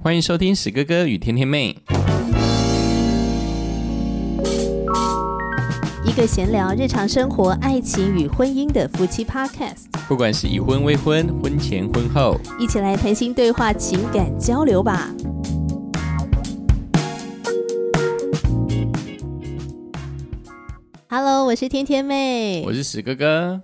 欢迎收听史哥哥与天天妹，一个闲聊日常生活、爱情与婚姻的夫妻 Podcast，不管是已婚、未婚、婚前、婚后，一起来谈心对话、情感交流吧。Hello，我是天天妹，我是史哥哥。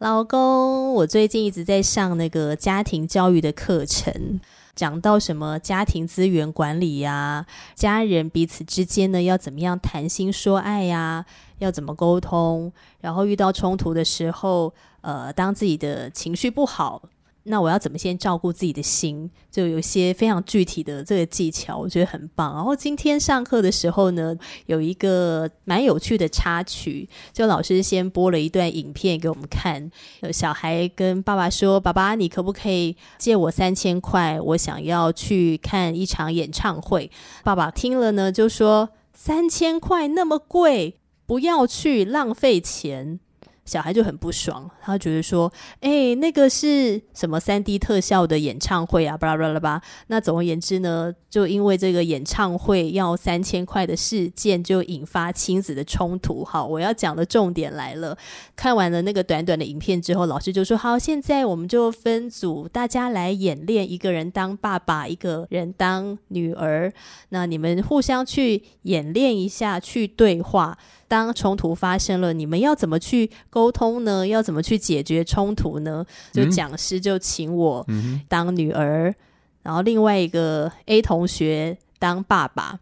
老公，我最近一直在上那个家庭教育的课程。讲到什么家庭资源管理呀，家人彼此之间呢要怎么样谈心说爱呀，要怎么沟通，然后遇到冲突的时候，呃，当自己的情绪不好。那我要怎么先照顾自己的心？就有一些非常具体的这个技巧，我觉得很棒。然后今天上课的时候呢，有一个蛮有趣的插曲，就老师先播了一段影片给我们看。有小孩跟爸爸说：“爸爸，你可不可以借我三千块？我想要去看一场演唱会。”爸爸听了呢，就说：“三千块那么贵，不要去，浪费钱。”小孩就很不爽，他觉得说：“哎，那个是什么三 D 特效的演唱会啊？巴拉巴拉巴。”那总而言之呢，就因为这个演唱会要三千块的事件，就引发亲子的冲突。好，我要讲的重点来了。看完了那个短短的影片之后，老师就说：“好，现在我们就分组，大家来演练，一个人当爸爸，一个人当女儿。那你们互相去演练一下，去对话。”当冲突发生了，你们要怎么去沟通呢？要怎么去解决冲突呢？就讲师就请我当女儿，然后另外一个 A 同学当爸爸。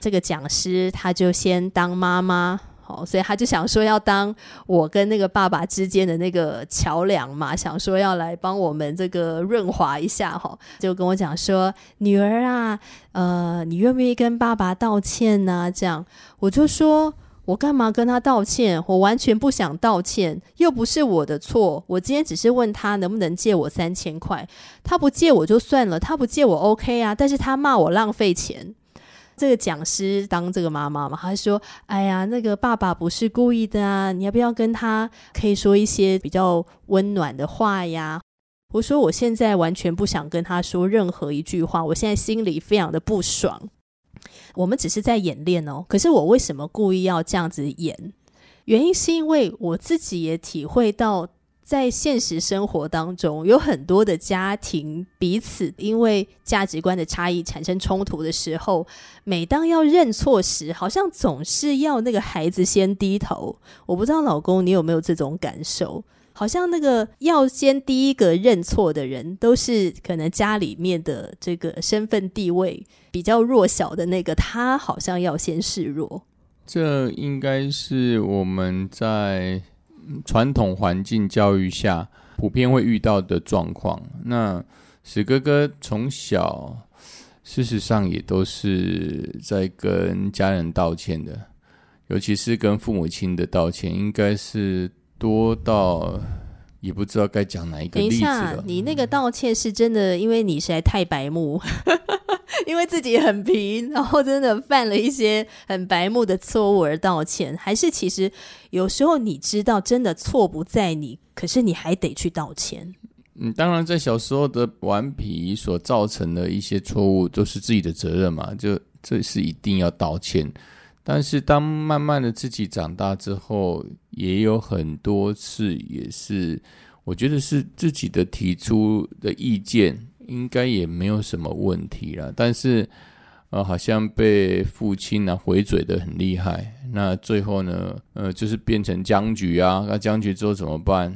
这个讲师他就先当妈妈，好，所以他就想说要当我跟那个爸爸之间的那个桥梁嘛，想说要来帮我们这个润滑一下哈，就跟我讲说女儿啊，呃，你愿不愿意跟爸爸道歉呢？这样我就说。我干嘛跟他道歉？我完全不想道歉，又不是我的错。我今天只是问他能不能借我三千块，他不借我就算了，他不借我 OK 啊。但是他骂我浪费钱。这个讲师当这个妈妈嘛，他说：“哎呀，那个爸爸不是故意的啊，你要不要跟他可以说一些比较温暖的话呀？”我说：“我现在完全不想跟他说任何一句话，我现在心里非常的不爽。”我们只是在演练哦，可是我为什么故意要这样子演？原因是因为我自己也体会到，在现实生活当中，有很多的家庭彼此因为价值观的差异产生冲突的时候，每当要认错时，好像总是要那个孩子先低头。我不知道老公你有没有这种感受？好像那个要先第一个认错的人，都是可能家里面的这个身份地位比较弱小的那个，他好像要先示弱。这应该是我们在传统环境教育下普遍会遇到的状况。那史哥哥从小事实上也都是在跟家人道歉的，尤其是跟父母亲的道歉，应该是。多到也不知道该讲哪一个例子了。你那个道歉是真的，因为你实在太白目，因为自己很平，然后真的犯了一些很白目的错误而道歉，还是其实有时候你知道真的错不在你，可是你还得去道歉。嗯，当然在小时候的顽皮所造成的一些错误都是自己的责任嘛，就这是一定要道歉。但是，当慢慢的自己长大之后，也有很多次也是，我觉得是自己的提出的意见，应该也没有什么问题了。但是，呃，好像被父亲呢回嘴的很厉害，那最后呢，呃，就是变成僵局啊。那僵局之后怎么办？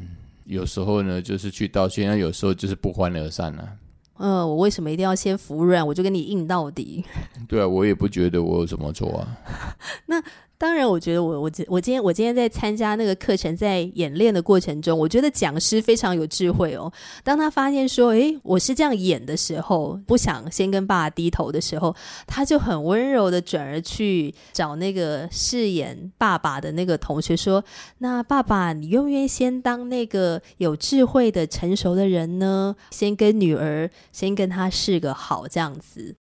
有时候呢，就是去道歉；那有时候就是不欢而散了。嗯，我为什么一定要先服软？我就跟你硬到底。对啊，我也不觉得我有什么错啊。那。当然，我觉得我我我今天我今天在参加那个课程，在演练的过程中，我觉得讲师非常有智慧哦。当他发现说，诶，我是这样演的时候，不想先跟爸爸低头的时候，他就很温柔的转而去找那个饰演爸爸的那个同学说：“那爸爸，你愿不愿意先当那个有智慧的、成熟的人呢？先跟女儿，先跟他示个好，这样子。”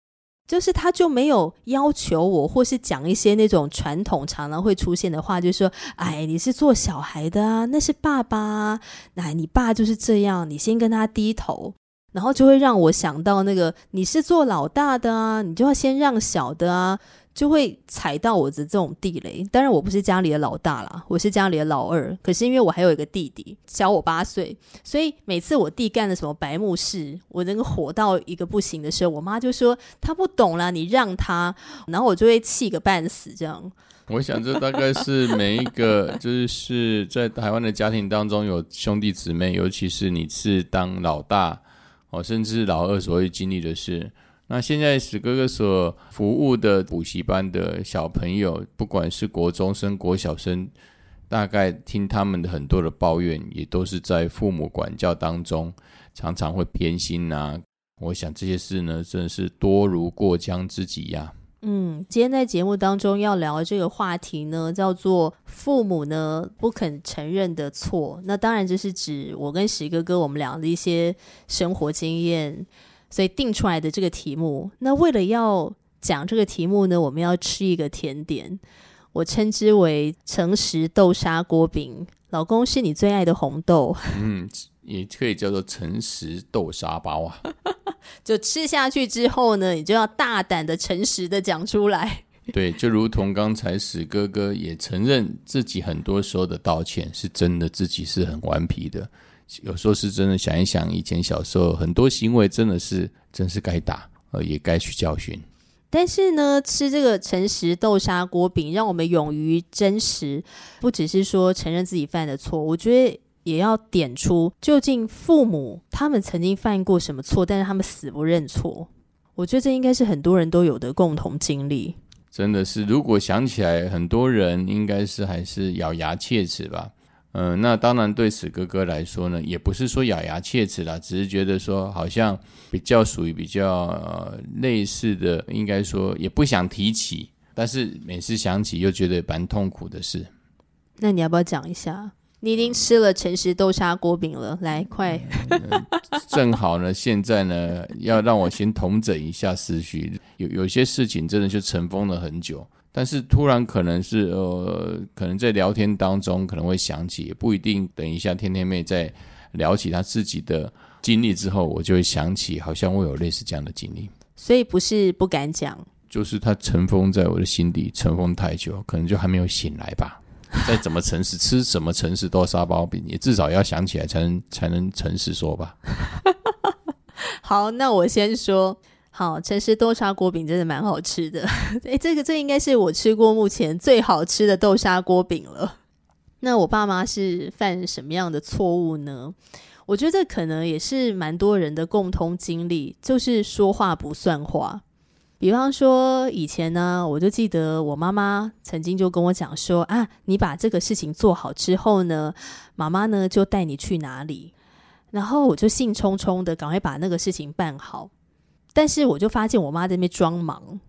就是他就没有要求我，或是讲一些那种传统常常会出现的话，就是说，哎，你是做小孩的啊，那是爸爸，啊那你爸就是这样，你先跟他低头。然后就会让我想到那个你是做老大的啊，你就要先让小的啊，就会踩到我的这种地雷。当然我不是家里的老大啦，我是家里的老二。可是因为我还有一个弟弟，小我八岁，所以每次我弟干了什么白目事，我那个火到一个不行的时候，我妈就说他不懂啦，你让他，然后我就会气个半死这样。我想这大概是每一个就是在台湾的家庭当中有兄弟姊妹，尤其是你是当老大。哦，甚至老二所会经历的事。那现在史哥哥所服务的补习班的小朋友，不管是国中生、国小生，大概听他们的很多的抱怨，也都是在父母管教当中常常会偏心啊。我想这些事呢，真是多如过江之鲫呀。嗯，今天在节目当中要聊的这个话题呢，叫做父母呢不肯承认的错。那当然就是指我跟石哥哥我们俩的一些生活经验，所以定出来的这个题目。那为了要讲这个题目呢，我们要吃一个甜点，我称之为诚实豆沙锅饼。老公是你最爱的红豆，嗯，也可以叫做诚实豆沙包啊。就吃下去之后呢，你就要大胆的、诚实的讲出来。对，就如同刚才史哥哥也承认自己很多时候的道歉是真的，自己是很顽皮的。有时候是真的想一想，以前小时候很多行为真的是真是该打，呃，也该去教训。但是呢，吃这个诚实豆沙锅饼，让我们勇于真实，不只是说承认自己犯的错。我觉得。也要点出究竟父母他们曾经犯过什么错，但是他们死不认错。我觉得这应该是很多人都有的共同经历。真的是，如果想起来，很多人应该是还是咬牙切齿吧。嗯，那当然对史哥哥来说呢，也不是说咬牙切齿啦，只是觉得说好像比较属于比较类似的，应该说也不想提起，但是每次想起又觉得蛮痛苦的事。那你要不要讲一下？你已经吃了诚实豆沙锅饼了，来快！正好呢，现在呢，要让我先统整一下思绪。有有些事情真的就尘封了很久，但是突然可能是呃，可能在聊天当中可能会想起，也不一定。等一下，天天妹在聊起她自己的经历之后，我就会想起，好像我有类似这样的经历。所以不是不敢讲，就是它尘封在我的心底，尘封太久，可能就还没有醒来吧。在怎么诚实，吃什么诚实多沙包饼，也至少要想起来才能才能诚实说吧。好，那我先说，好，诚实豆沙锅饼真的蛮好吃的。哎，这个这应该是我吃过目前最好吃的豆沙锅饼了。那我爸妈是犯什么样的错误呢？我觉得可能也是蛮多人的共通经历，就是说话不算话。比方说，以前呢，我就记得我妈妈曾经就跟我讲说啊，你把这个事情做好之后呢，妈妈呢就带你去哪里，然后我就兴冲冲的赶快把那个事情办好，但是我就发现我妈在那边装忙。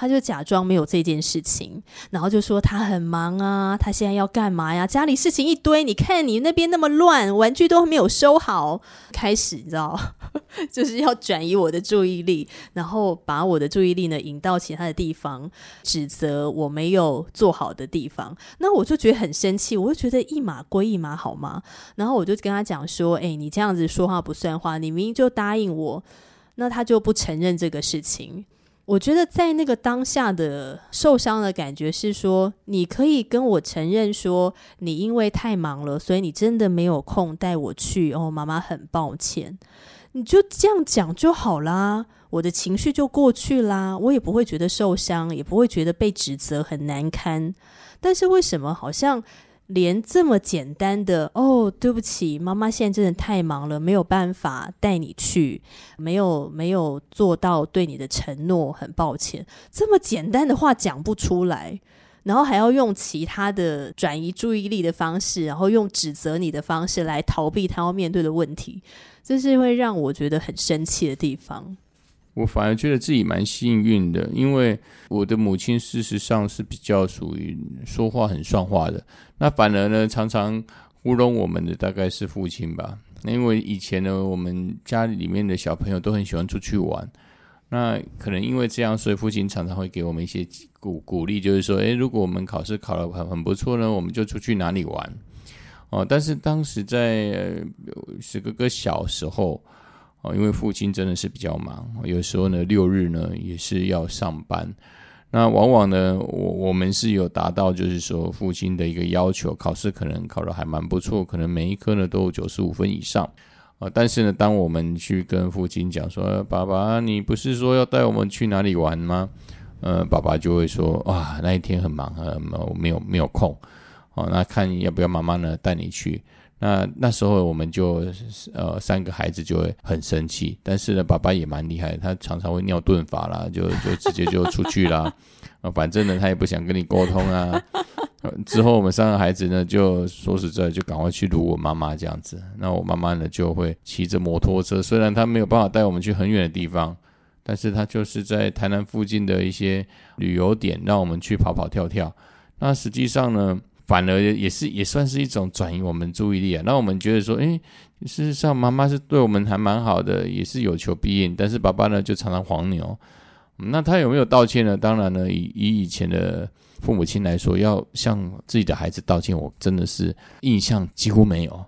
她就假装没有这件事情，然后就说她很忙啊，她现在要干嘛呀？家里事情一堆，你看你那边那么乱，玩具都没有收好。开始你知道，就是要转移我的注意力，然后把我的注意力呢引到其他的地方，指责我没有做好的地方。那我就觉得很生气，我就觉得一码归一码好吗？然后我就跟他讲说：“哎，你这样子说话不算话，你明明就答应我，那他就不承认这个事情。”我觉得在那个当下的受伤的感觉是说，你可以跟我承认说，你因为太忙了，所以你真的没有空带我去。哦，妈妈很抱歉，你就这样讲就好啦，我的情绪就过去啦，我也不会觉得受伤，也不会觉得被指责很难堪。但是为什么好像？连这么简单的哦，对不起，妈妈现在真的太忙了，没有办法带你去，没有没有做到对你的承诺，很抱歉。这么简单的话讲不出来，然后还要用其他的转移注意力的方式，然后用指责你的方式来逃避他要面对的问题，这是会让我觉得很生气的地方。我反而觉得自己蛮幸运的，因为我的母亲事实上是比较属于说话很算话的。那反而呢，常常糊弄我们的大概是父亲吧。因为以前呢，我们家里面的小朋友都很喜欢出去玩。那可能因为这样，所以父亲常常会给我们一些鼓鼓励，就是说，诶，如果我们考试考得很很不错呢，我们就出去哪里玩。哦，但是当时在史哥哥小时候。因为父亲真的是比较忙，有时候呢六日呢也是要上班。那往往呢，我我们是有达到，就是说父亲的一个要求，考试可能考得还蛮不错，可能每一科呢都有九十五分以上啊。但是呢，当我们去跟父亲讲说：“爸爸，你不是说要带我们去哪里玩吗？”呃，爸爸就会说：“哇，那一天很忙，呃，没有没有空。”哦，那看要不要妈妈呢带你去？那那时候我们就呃三个孩子就会很生气，但是呢，爸爸也蛮厉害，他常常会尿遁法啦，就就直接就出去啦。啊，反正呢，他也不想跟你沟通啊。之后我们三个孩子呢，就说实在，就赶快去撸我妈妈这样子。那我妈妈呢，就会骑着摩托车，虽然她没有办法带我们去很远的地方，但是她就是在台南附近的一些旅游点，让我们去跑跑跳跳。那实际上呢？反而也是也算是一种转移我们注意力啊，让我们觉得说，诶，事实上妈妈是对我们还蛮好的，也是有求必应。但是爸爸呢，就常常黄牛。那他有没有道歉呢？当然呢，以以以前的父母亲来说，要向自己的孩子道歉，我真的是印象几乎没有。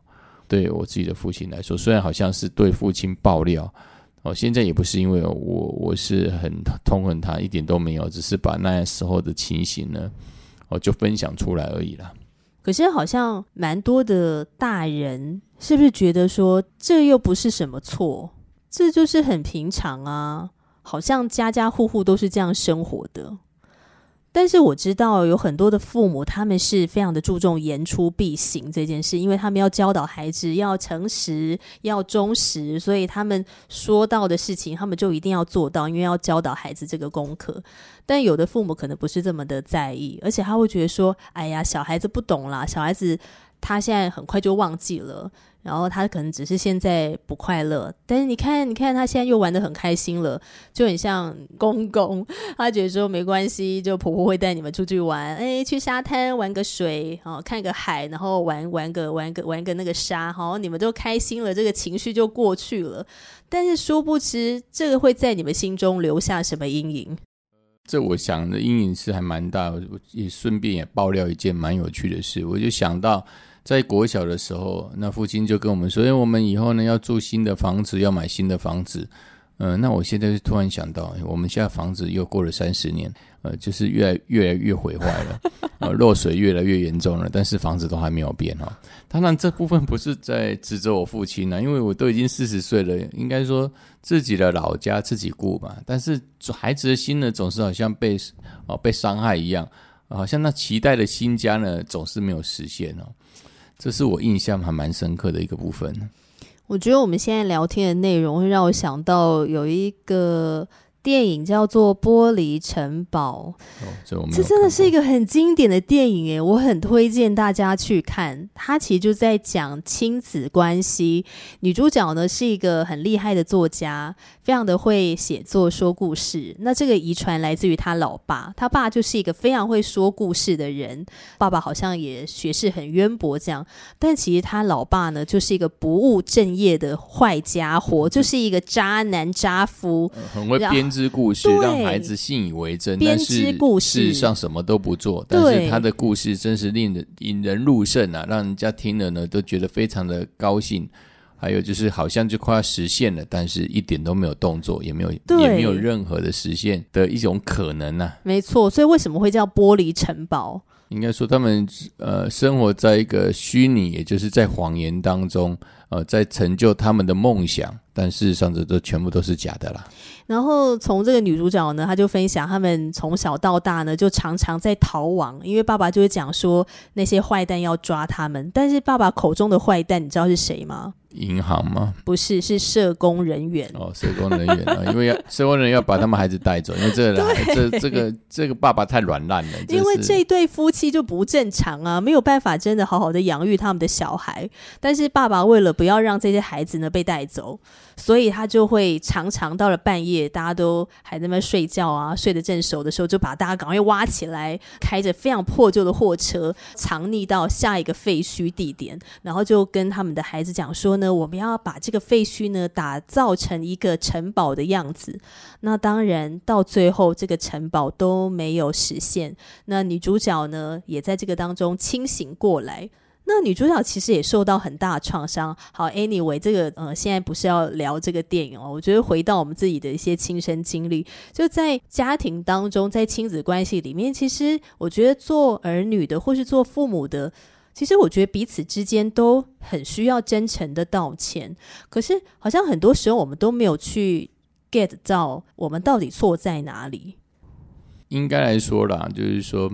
对我自己的父亲来说，虽然好像是对父亲爆料，哦，现在也不是因为我我是很痛恨他，一点都没有，只是把那时候的情形呢。哦，就分享出来而已啦。可是好像蛮多的大人，是不是觉得说这又不是什么错，这就是很平常啊？好像家家户户都是这样生活的。但是我知道有很多的父母，他们是非常的注重言出必行这件事，因为他们要教导孩子要诚实、要忠实，所以他们说到的事情，他们就一定要做到，因为要教导孩子这个功课。但有的父母可能不是这么的在意，而且他会觉得说：“哎呀，小孩子不懂啦，小孩子他现在很快就忘记了。”然后他可能只是现在不快乐，但是你看，你看他现在又玩的很开心了，就很像公公。他觉得说没关系，就婆婆会带你们出去玩，哎，去沙滩玩个水，哦，看个海，然后玩玩个玩个玩个那个沙，好，你们都开心了，这个情绪就过去了。但是殊不知，这个会在你们心中留下什么阴影？这我想的阴影是还蛮大。我也顺便也爆料一件蛮有趣的事，我就想到。在国小的时候，那父亲就跟我们说：“因为我们以后呢要住新的房子，要买新的房子。”嗯，那我现在就突然想到，我们现在房子又过了三十年，呃，就是越来越来越毁坏了，呃，漏水越来越严重了，但是房子都还没有变哈。当然，这部分不是在指责我父亲呢，因为我都已经四十岁了，应该说自己的老家自己顾嘛。但是孩子的心呢，总是好像被哦被伤害一样，好像那期待的新家呢，总是没有实现哦。这是我印象还蛮深刻的一个部分。我觉得我们现在聊天的内容会让我想到有一个。电影叫做《玻璃城堡》，这真的是一个很经典的电影诶，我很推荐大家去看。它其实就在讲亲子关系，女主角呢是一个很厉害的作家，非常的会写作、说故事。那这个遗传来自于他老爸，他爸就是一个非常会说故事的人，爸爸好像也学识很渊博这样。但其实他老爸呢，就是一个不务正业的坏家伙，就是一个渣男渣夫，很会编。织故事让孩子信以为真，但是事实上什么都不做。但是他的故事真是令人引人入胜啊，让人家听了呢都觉得非常的高兴。还有就是好像就快要实现了，但是一点都没有动作，也没有也没有任何的实现的一种可能呢。没错，所以为什么会叫玻璃城堡？应该说他们呃生活在一个虚拟，也就是在谎言当中，呃，在成就他们的梦想。但事实上，这都全部都是假的啦。然后从这个女主角呢，她就分享，他们从小到大呢，就常常在逃亡，因为爸爸就会讲说那些坏蛋要抓他们。但是爸爸口中的坏蛋，你知道是谁吗？银行吗？不是，是社工人员哦，社工人员啊，因为要社工人员要把他们孩子带走，因为这个 这这个这个爸爸太软烂了，因为这对夫妻就不正常啊，没有办法真的好好的养育他们的小孩。但是爸爸为了不要让这些孩子呢被带走。所以他就会常常到了半夜，大家都还在那睡觉啊，睡得正熟的时候，就把大家赶快挖起来，开着非常破旧的货车，藏匿到下一个废墟地点，然后就跟他们的孩子讲说呢，我们要把这个废墟呢打造成一个城堡的样子。那当然到最后，这个城堡都没有实现。那女主角呢，也在这个当中清醒过来。那女主角其实也受到很大的创伤。好，anyway，这个呃，现在不是要聊这个电影哦。我觉得回到我们自己的一些亲身经历，就在家庭当中，在亲子关系里面，其实我觉得做儿女的或是做父母的，其实我觉得彼此之间都很需要真诚的道歉。可是好像很多时候我们都没有去 get 到我们到底错在哪里。应该来说啦，就是说。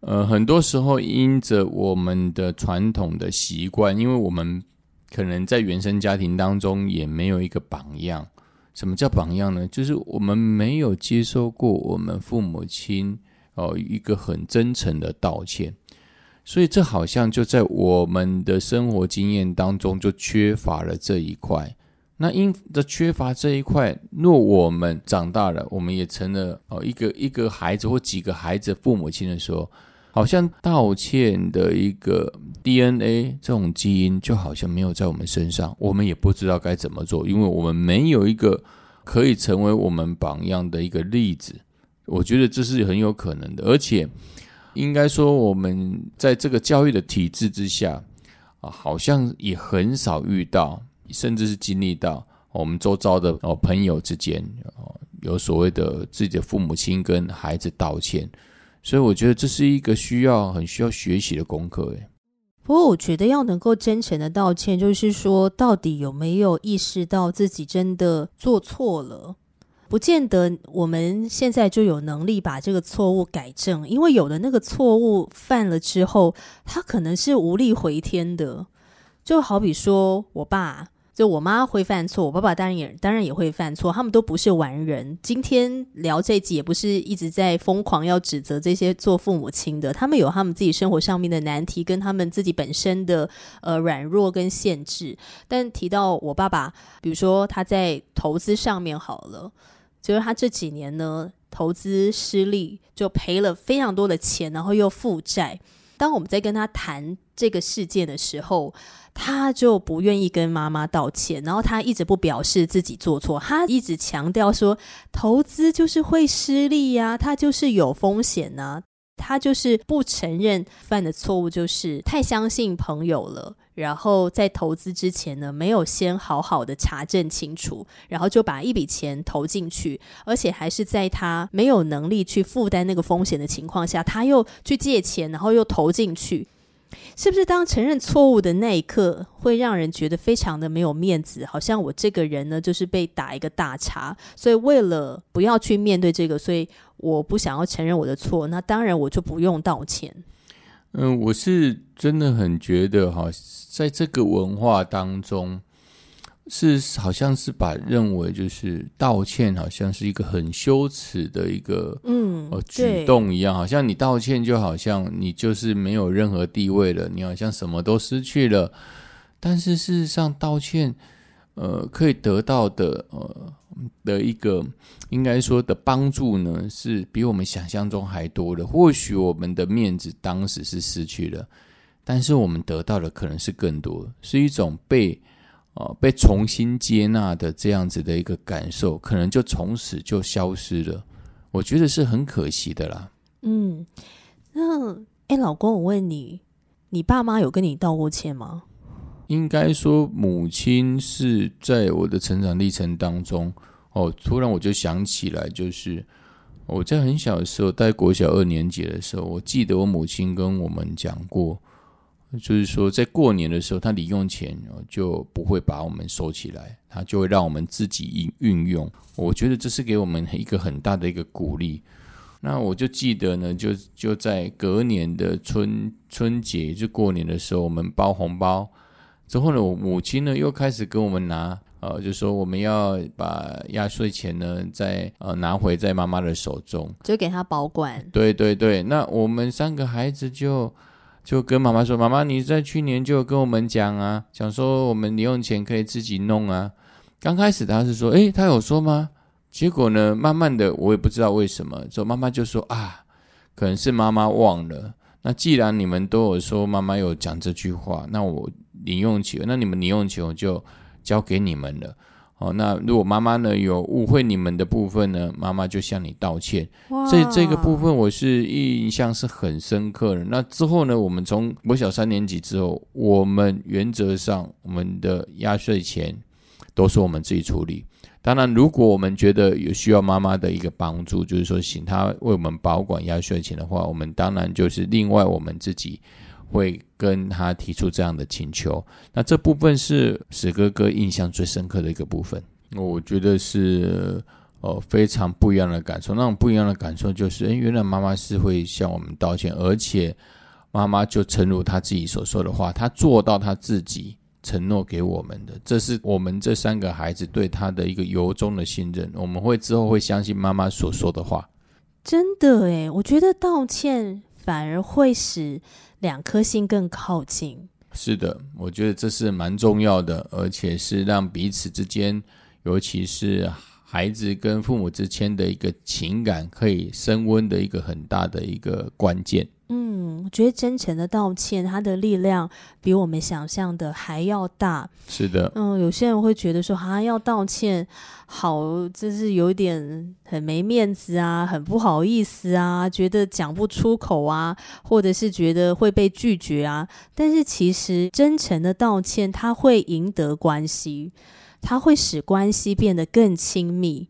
呃，很多时候因着我们的传统的习惯，因为我们可能在原生家庭当中也没有一个榜样。什么叫榜样呢？就是我们没有接受过我们父母亲哦一个很真诚的道歉，所以这好像就在我们的生活经验当中就缺乏了这一块。那因的缺乏这一块，若我们长大了，我们也成了哦一个一个孩子或几个孩子父母亲的时候。好像道歉的一个 DNA 这种基因，就好像没有在我们身上，我们也不知道该怎么做，因为我们没有一个可以成为我们榜样的一个例子。我觉得这是很有可能的，而且应该说，我们在这个教育的体制之下啊，好像也很少遇到，甚至是经历到我们周遭的哦朋友之间哦有所谓的自己的父母亲跟孩子道歉。所以我觉得这是一个需要很需要学习的功课，诶。不过我觉得要能够真诚的道歉，就是说到底有没有意识到自己真的做错了，不见得我们现在就有能力把这个错误改正，因为有的那个错误犯了之后，他可能是无力回天的。就好比说我爸。就我妈会犯错，我爸爸当然也当然也会犯错，他们都不是完人。今天聊这集也不是一直在疯狂要指责这些做父母亲的，他们有他们自己生活上面的难题，跟他们自己本身的呃软弱跟限制。但提到我爸爸，比如说他在投资上面好了，就是他这几年呢投资失利，就赔了非常多的钱，然后又负债。当我们在跟他谈这个事件的时候，他就不愿意跟妈妈道歉，然后他一直不表示自己做错，他一直强调说投资就是会失利呀，他就是有风险呐，他就是不承认犯的错误就是太相信朋友了，然后在投资之前呢，没有先好好的查证清楚，然后就把一笔钱投进去，而且还是在他没有能力去负担那个风险的情况下，他又去借钱，然后又投进去。是不是当承认错误的那一刻，会让人觉得非常的没有面子？好像我这个人呢，就是被打一个大叉。所以为了不要去面对这个，所以我不想要承认我的错。那当然我就不用道歉。嗯，我是真的很觉得哈，在这个文化当中。是，好像是把认为就是道歉，好像是一个很羞耻的一个嗯举动一样，好像你道歉就好像你就是没有任何地位了，你好像什么都失去了。但是事实上，道歉呃可以得到的呃的一个应该说的帮助呢，是比我们想象中还多的。或许我们的面子当时是失去了，但是我们得到的可能是更多，是一种被。哦，被重新接纳的这样子的一个感受，可能就从此就消失了。我觉得是很可惜的啦。嗯，那哎，老公，我问你，你爸妈有跟你道过歉吗？应该说，母亲是在我的成长历程当中，哦，突然我就想起来，就是我在很小的时候，在国小二年级的时候，我记得我母亲跟我们讲过。就是说，在过年的时候，他零用钱就不会把我们收起来，他就会让我们自己运运用。我觉得这是给我们一个很大的一个鼓励。那我就记得呢，就就在隔年的春春节，就过年的时候，我们包红包之后呢，我母亲呢又开始跟我们拿，呃，就说我们要把压岁钱呢再呃拿回在妈妈的手中，就给她保管。对对对，那我们三个孩子就。就跟妈妈说：“妈妈，你在去年就跟我们讲啊，讲说我们零用钱可以自己弄啊。刚开始他是说，诶，他有说吗？结果呢，慢慢的我也不知道为什么，之后妈妈就说啊，可能是妈妈忘了。那既然你们都有说妈妈有讲这句话，那我零用钱，那你们零用钱我就交给你们了。哦，那如果妈妈呢有误会你们的部分呢，妈妈就向你道歉。哇这这个部分我是印象是很深刻的。那之后呢，我们从国小三年级之后，我们原则上我们的压岁钱都是我们自己处理。当然，如果我们觉得有需要妈妈的一个帮助，就是说请她为我们保管压岁钱的话，我们当然就是另外我们自己会跟他提出这样的请求。那这部分是史哥哥印象最深刻的一个部分，我觉得是呃非常不一样的感受。那种不一样的感受就是，诶，原来妈妈是会向我们道歉，而且妈妈就诚如她自己所说的话，她做到她自己承诺给我们的，这是我们这三个孩子对她的一个由衷的信任。我们会之后会相信妈妈所说的话。真的诶，我觉得道歉反而会使两颗心更靠近。是的，我觉得这是蛮重要的，而且是让彼此之间，尤其是孩子跟父母之间的一个情感可以升温的一个很大的一个关键。嗯，我觉得真诚的道歉，它的力量比我们想象的还要大。是的，嗯，有些人会觉得说，啊、要道歉，好，就是有点很没面子啊，很不好意思啊，觉得讲不出口啊，或者是觉得会被拒绝啊。但是其实真诚的道歉，它会赢得关系，它会使关系变得更亲密。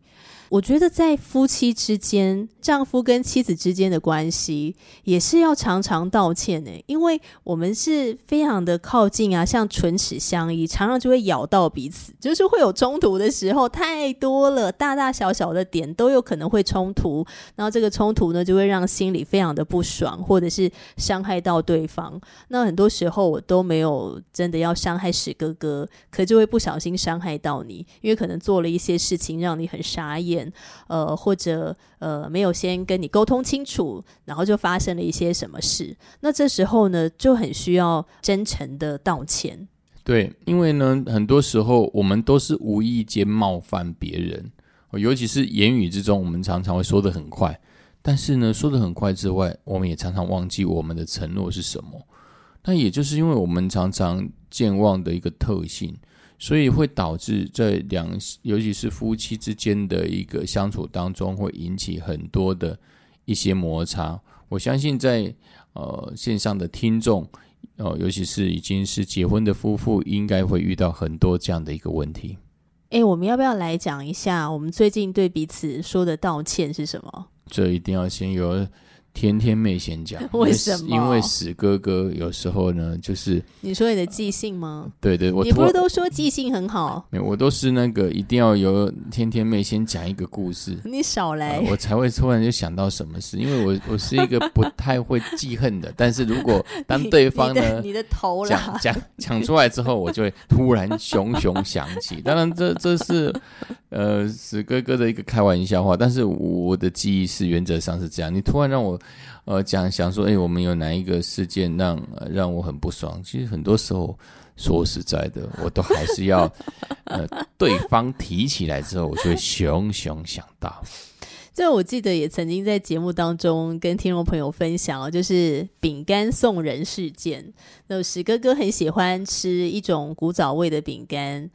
我觉得在夫妻之间，丈夫跟妻子之间的关系也是要常常道歉呢，因为我们是非常的靠近啊，像唇齿相依，常常就会咬到彼此，就是会有冲突的时候太多了，大大小小的点都有可能会冲突，然后这个冲突呢就会让心里非常的不爽，或者是伤害到对方。那很多时候我都没有真的要伤害史哥哥，可就会不小心伤害到你，因为可能做了一些事情让你很傻眼。呃，或者呃，没有先跟你沟通清楚，然后就发生了一些什么事，那这时候呢，就很需要真诚的道歉。对，因为呢，很多时候我们都是无意间冒犯别人，尤其是言语之中，我们常常会说的很快，但是呢，说的很快之外，我们也常常忘记我们的承诺是什么。那也就是因为我们常常健忘的一个特性。所以会导致在两，尤其是夫妻之间的一个相处当中，会引起很多的一些摩擦。我相信在呃线上的听众，呃，尤其是已经是结婚的夫妇，应该会遇到很多这样的一个问题。哎，我们要不要来讲一下，我们最近对彼此说的道歉是什么？这一定要先有。天天妹先讲，为什么？因为史哥哥有时候呢，就是你说你的记性吗？对对，我你不是都说记性很好？没有，我都是那个一定要由天天妹先讲一个故事，你少来，我才会突然就想到什么事。因为我我是一个不太会记恨的，但是如果 当对方呢，你的头讲讲讲出来之后，我就会突然熊熊想起。当然，这这是呃史哥哥的一个开玩笑话，但是我的记忆是原则上是这样。你突然让我。呃，讲想说，哎，我们有哪一个事件让让我很不爽？其实很多时候，说实在的，我都还是要呃，对方提起来之后，我就会熊熊想到。这我记得也曾经在节目当中跟听众朋友分享哦，就是饼干送人事件。那史哥哥很喜欢吃一种古早味的饼干，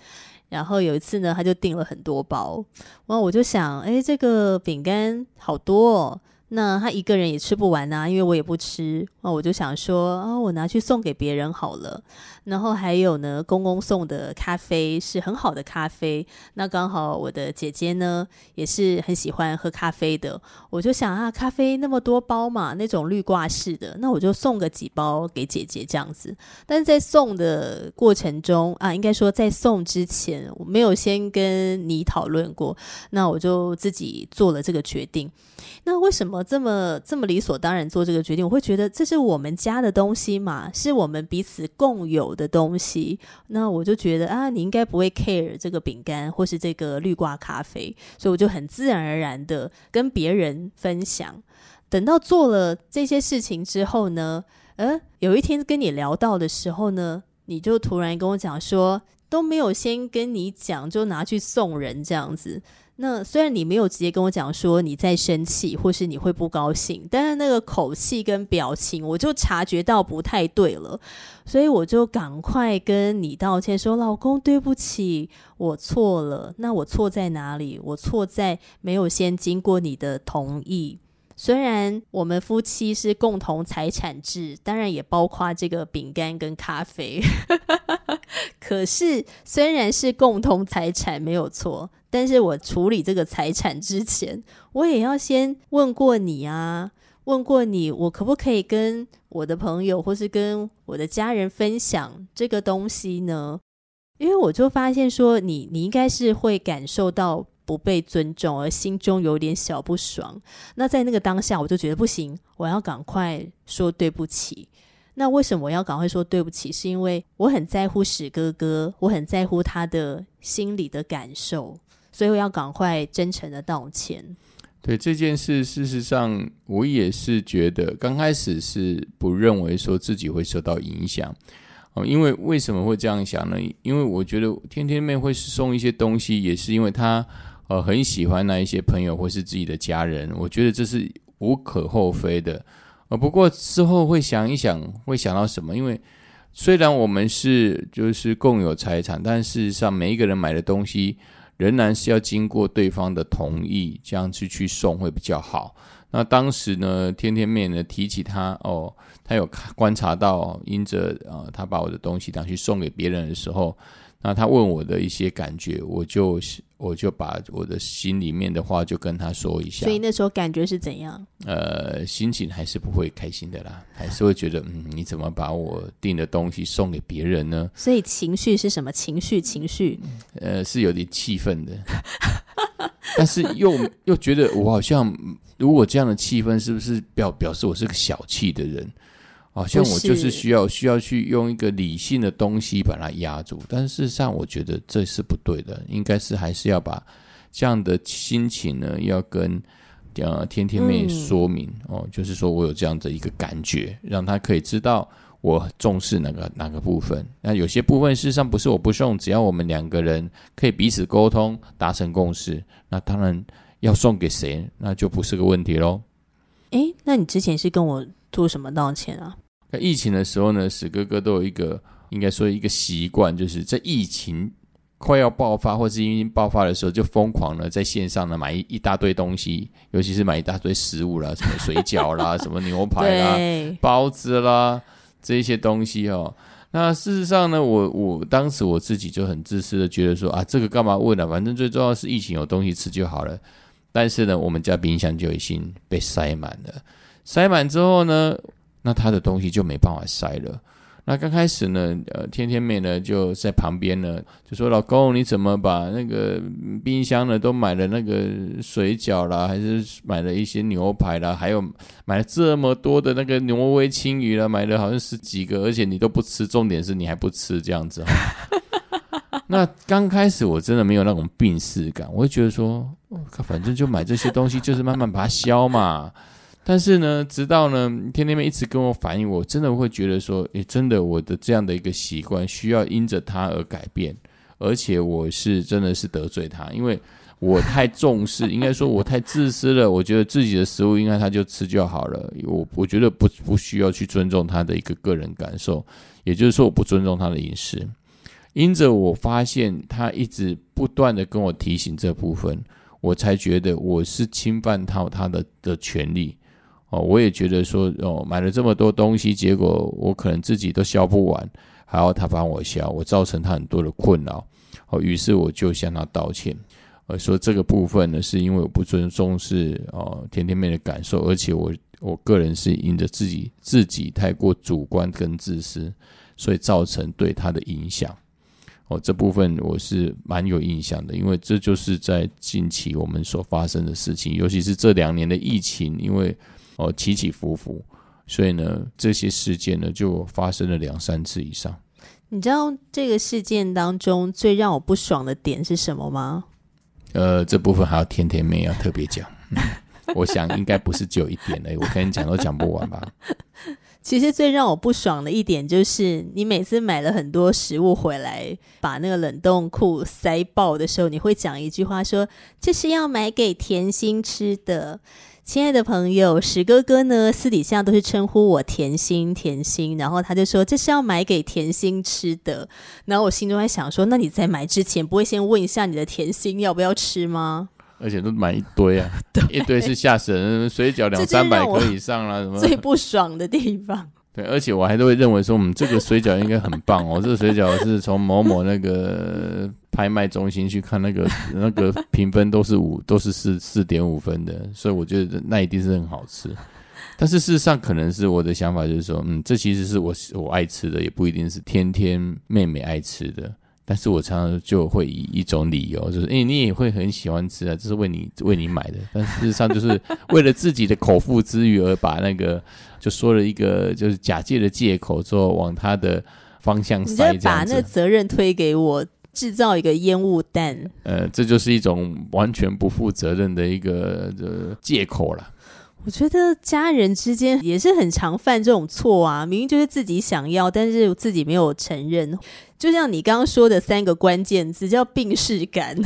然后有一次呢，他就订了很多包，然后我就想，哎，这个饼干好多哦。那他一个人也吃不完呐，因为我也不吃，那我就想说啊，我拿去送给别人好了。然后还有呢，公公送的咖啡是很好的咖啡，那刚好我的姐姐呢也是很喜欢喝咖啡的，我就想啊，咖啡那么多包嘛，那种绿挂式的，那我就送个几包给姐姐这样子。但是在送的过程中啊，应该说在送之前，我没有先跟你讨论过，那我就自己做了这个决定。那为什么这么这么理所当然做这个决定？我会觉得这是我们家的东西嘛，是我们彼此共有的东西。那我就觉得啊，你应该不会 care 这个饼干或是这个绿挂咖啡，所以我就很自然而然的跟别人分享。等到做了这些事情之后呢，呃，有一天跟你聊到的时候呢，你就突然跟我讲说。都没有先跟你讲，就拿去送人这样子。那虽然你没有直接跟我讲说你在生气，或是你会不高兴，但是那个口气跟表情，我就察觉到不太对了，所以我就赶快跟你道歉，说老公对不起，我错了。那我错在哪里？我错在没有先经过你的同意。虽然我们夫妻是共同财产制，当然也包括这个饼干跟咖啡，可是虽然是共同财产没有错，但是我处理这个财产之前，我也要先问过你啊，问过你，我可不可以跟我的朋友或是跟我的家人分享这个东西呢？因为我就发现说，你你应该是会感受到。不被尊重，而心中有点小不爽。那在那个当下，我就觉得不行，我要赶快说对不起。那为什么我要赶快说对不起？是因为我很在乎史哥哥，我很在乎他的心里的感受，所以我要赶快真诚的道歉。对这件事，事实上我也是觉得，刚开始是不认为说自己会受到影响。哦，因为为什么会这样想呢？因为我觉得天天妹会送一些东西，也是因为他。呃，很喜欢那一些朋友或是自己的家人，我觉得这是无可厚非的。呃，不过之后会想一想，会想到什么？因为虽然我们是就是共有财产，但事实上每一个人买的东西仍然是要经过对方的同意，这样子去送会比较好。那当时呢，天天面呢提起他哦，他有观察到，因着呃，他把我的东西拿去送给别人的时候。那他问我的一些感觉，我就我就把我的心里面的话就跟他说一下。所以那时候感觉是怎样？呃，心情还是不会开心的啦，还是会觉得，嗯，你怎么把我订的东西送给别人呢？所以情绪是什么情绪？情绪？呃，是有点气愤的，但是又又觉得我好像，如果这样的气氛，是不是表表示我是个小气的人？好像我就是需要需要去用一个理性的东西把它压住，但是事实上我觉得这是不对的，应该是还是要把这样的心情呢，要跟呃天天妹说明哦，就是说我有这样的一个感觉，让他可以知道我重视哪个哪个部分。那有些部分事实上不是我不送，只要我们两个人可以彼此沟通达成共识，那当然要送给谁，那就不是个问题喽。哎，那你之前是跟我做什么道歉啊？在疫情的时候呢，史哥哥都有一个应该说一个习惯，就是在疫情快要爆发或是已经爆发的时候，就疯狂的在线上呢买一一大堆东西，尤其是买一大堆食物啦，什么水饺啦，什么牛排啦、包子啦这一些东西哦。那事实上呢，我我当时我自己就很自私的觉得说啊，这个干嘛问呢？反正最重要是疫情有东西吃就好了。但是呢，我们家冰箱就已经被塞满了，塞满之后呢？那他的东西就没办法塞了。那刚开始呢，呃，天天妹呢就在旁边呢，就说：“老公，你怎么把那个冰箱呢都买了那个水饺啦，还是买了一些牛排啦，还有买了这么多的那个挪威青鱼啦，买了好像十几个，而且你都不吃，重点是你还不吃这样子。那刚开始我真的没有那种病逝感，我会觉得说，反正就买这些东西，就是慢慢把它消嘛。”但是呢，直到呢，天天妹一直跟我反映，我真的会觉得说，诶，真的我的这样的一个习惯需要因着他而改变，而且我是真的是得罪他，因为我太重视，应该说我太自私了。我觉得自己的食物应该他就吃就好了，我我觉得不不需要去尊重他的一个个人感受，也就是说我不尊重他的饮食。因着我发现他一直不断的跟我提醒这部分，我才觉得我是侵犯到他的的权利。哦，我也觉得说，哦，买了这么多东西，结果我可能自己都消不完，还要他帮我消，我造成他很多的困扰。哦，于是我就向他道歉，呃，说这个部分呢，是因为我不尊重是哦甜甜妹的感受，而且我我个人是因着自己自己太过主观跟自私，所以造成对他的影响。哦，这部分我是蛮有印象的，因为这就是在近期我们所发生的事情，尤其是这两年的疫情，因为。哦，起起伏伏，所以呢，这些事件呢就发生了两三次以上。你知道这个事件当中最让我不爽的点是什么吗？呃，这部分还要天天妹要特别讲。我想应该不是只有一点嘞，我跟你讲都讲不完吧。其实最让我不爽的一点就是，你每次买了很多食物回来，把那个冷冻库塞爆的时候，你会讲一句话说：“这是要买给甜心吃的。”亲爱的朋友，石哥哥呢，私底下都是称呼我甜心甜心，然后他就说这是要买给甜心吃的。然后我心中在想说，那你在买之前不会先问一下你的甜心要不要吃吗？而且都买一堆啊，一堆是吓死人，水饺两三百克以上啦，什么最不爽的地方。对，而且我还都会认为说，嗯，这个水饺应该很棒哦，这个水饺是从某某那个拍卖中心去看，那个那个评分都是五，都是四四点五分的，所以我觉得那一定是很好吃。但是事实上，可能是我的想法就是说，嗯，这其实是我我爱吃的，也不一定是天天妹妹爱吃的。但是我常常就会以一种理由，就是哎，你也会很喜欢吃啊，这是为你为你买的。但事实上，就是为了自己的口腹之欲而把那个就说了一个就是假借的借口，之后往他的方向塞，你把那责任推给我，制造一个烟雾弹。呃，这就是一种完全不负责任的一个借口了。我觉得家人之间也是很常犯这种错啊，明明就是自己想要，但是自己没有承认。就像你刚刚说的三个关键字，叫病视感。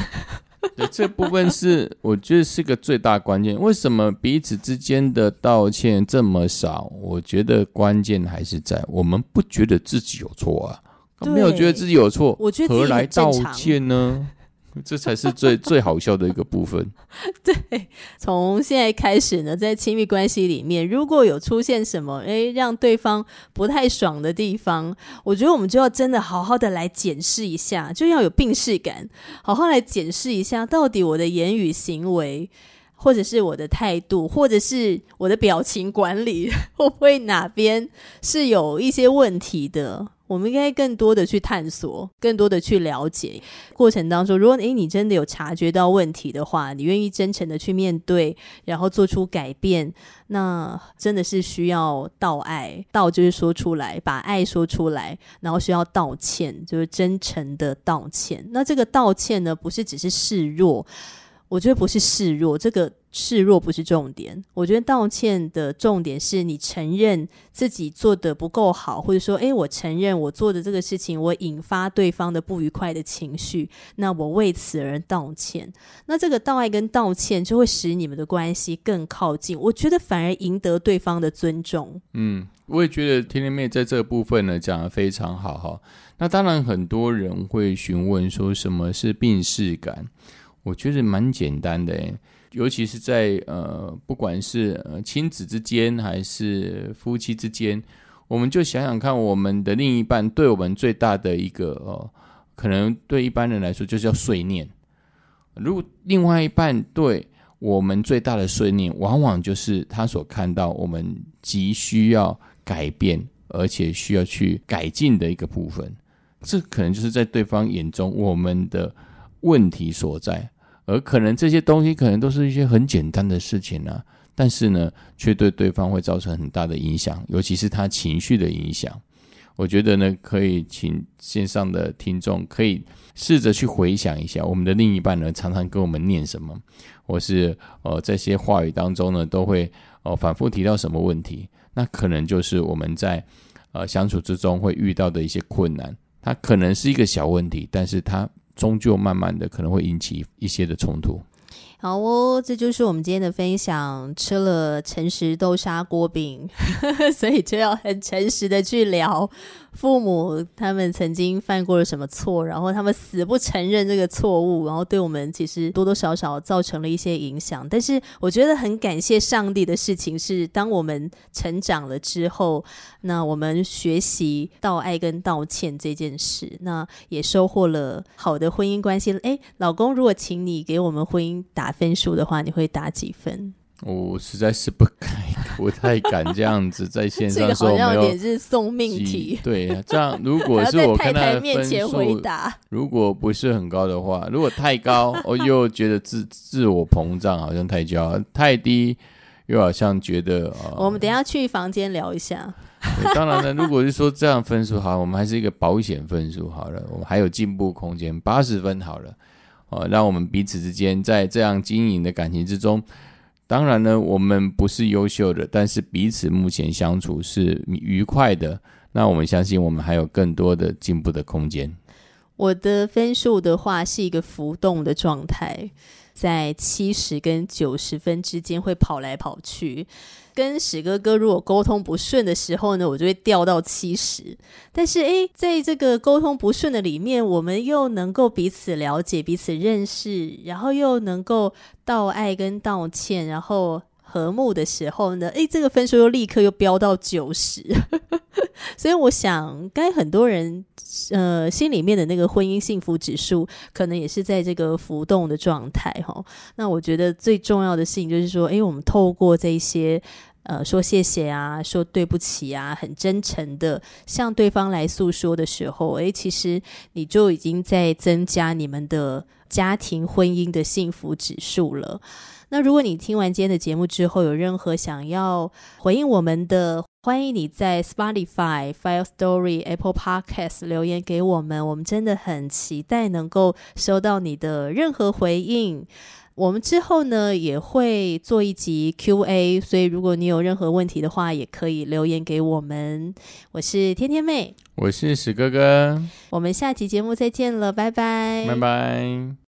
对，这部分是 我觉得是个最大关键。为什么彼此之间的道歉这么少？我觉得关键还是在我们不觉得自己有错啊，没有觉得自己有错，我觉得何来道歉呢？这才是最最好笑的一个部分。对，从现在开始呢，在亲密关系里面，如果有出现什么诶让对方不太爽的地方，我觉得我们就要真的好好的来检视一下，就要有病视感，好好来检视一下，到底我的言语行为，或者是我的态度，或者是我的表情管理，会不会哪边是有一些问题的？我们应该更多的去探索，更多的去了解。过程当中，如果诶你真的有察觉到问题的话，你愿意真诚的去面对，然后做出改变，那真的是需要道爱。道就是说出来，把爱说出来，然后需要道歉，就是真诚的道歉。那这个道歉呢，不是只是示弱。我觉得不是示弱，这个示弱不是重点。我觉得道歉的重点是你承认自己做的不够好，或者说，诶，我承认我做的这个事情，我引发对方的不愉快的情绪，那我为此而道歉。那这个道爱跟道歉就会使你们的关系更靠近。我觉得反而赢得对方的尊重。嗯，我也觉得天天妹在这部分呢讲的非常好哈。那当然很多人会询问说什么是病逝感。我觉得蛮简单的诶，尤其是在呃，不管是呃亲子之间还是夫妻之间，我们就想想看，我们的另一半对我们最大的一个呃，可能对一般人来说就是要碎念。如果另外一半对我们最大的碎念，往往就是他所看到我们急需要改变，而且需要去改进的一个部分，这可能就是在对方眼中我们的问题所在。而可能这些东西可能都是一些很简单的事情呢，但是呢，却对对方会造成很大的影响，尤其是他情绪的影响。我觉得呢，可以请线上的听众可以试着去回想一下，我们的另一半呢，常常跟我们念什么，或是呃，这些话语当中呢，都会呃反复提到什么问题，那可能就是我们在呃相处之中会遇到的一些困难。它可能是一个小问题，但是它。终究慢慢的可能会引起一些的冲突。好哦，这就是我们今天的分享。吃了诚实豆沙锅饼，所以就要很诚实的去聊。父母他们曾经犯过了什么错，然后他们死不承认这个错误，然后对我们其实多多少少造成了一些影响。但是我觉得很感谢上帝的事情是，当我们成长了之后，那我们学习道爱跟道歉这件事，那也收获了好的婚姻关系。哎，老公，如果请你给我们婚姻打分数的话，你会打几分？我实在是不敢，不太敢这样子在线上 说。好像有点是送命题。对，这样如果 是我看他面前回答，如果不是很高的话，如果太高，我 又觉得自自我膨胀，好像太骄傲；太低，又好像觉得。我们等下去房间聊一下。当然了，如果是说这样分数好，我们还是一个保险分数好了，我们还有进步空间，八十分好了。哦，让我们彼此之间在这样经营的感情之中。当然呢，我们不是优秀的，但是彼此目前相处是愉快的。那我们相信，我们还有更多的进步的空间。我的分数的话是一个浮动的状态，在七十跟九十分之间会跑来跑去。跟史哥哥如果沟通不顺的时候呢，我就会掉到七十。但是诶，在这个沟通不顺的里面，我们又能够彼此了解、彼此认识，然后又能够道爱跟道歉，然后和睦的时候呢，诶，这个分数又立刻又飙到九十。所以我想，该很多人呃心里面的那个婚姻幸福指数，可能也是在这个浮动的状态哈。那我觉得最重要的事情就是说，诶，我们透过这些。呃，说谢谢啊，说对不起啊，很真诚的向对方来诉说的时候，诶，其实你就已经在增加你们的家庭婚姻的幸福指数了。那如果你听完今天的节目之后，有任何想要回应我们的，欢迎你在 Spotify、File Story、Apple Podcast 留言给我们，我们真的很期待能够收到你的任何回应。我们之后呢也会做一集 Q&A，所以如果你有任何问题的话，也可以留言给我们。我是天天妹，我是史哥哥，我们下期节目再见了，拜拜，拜拜。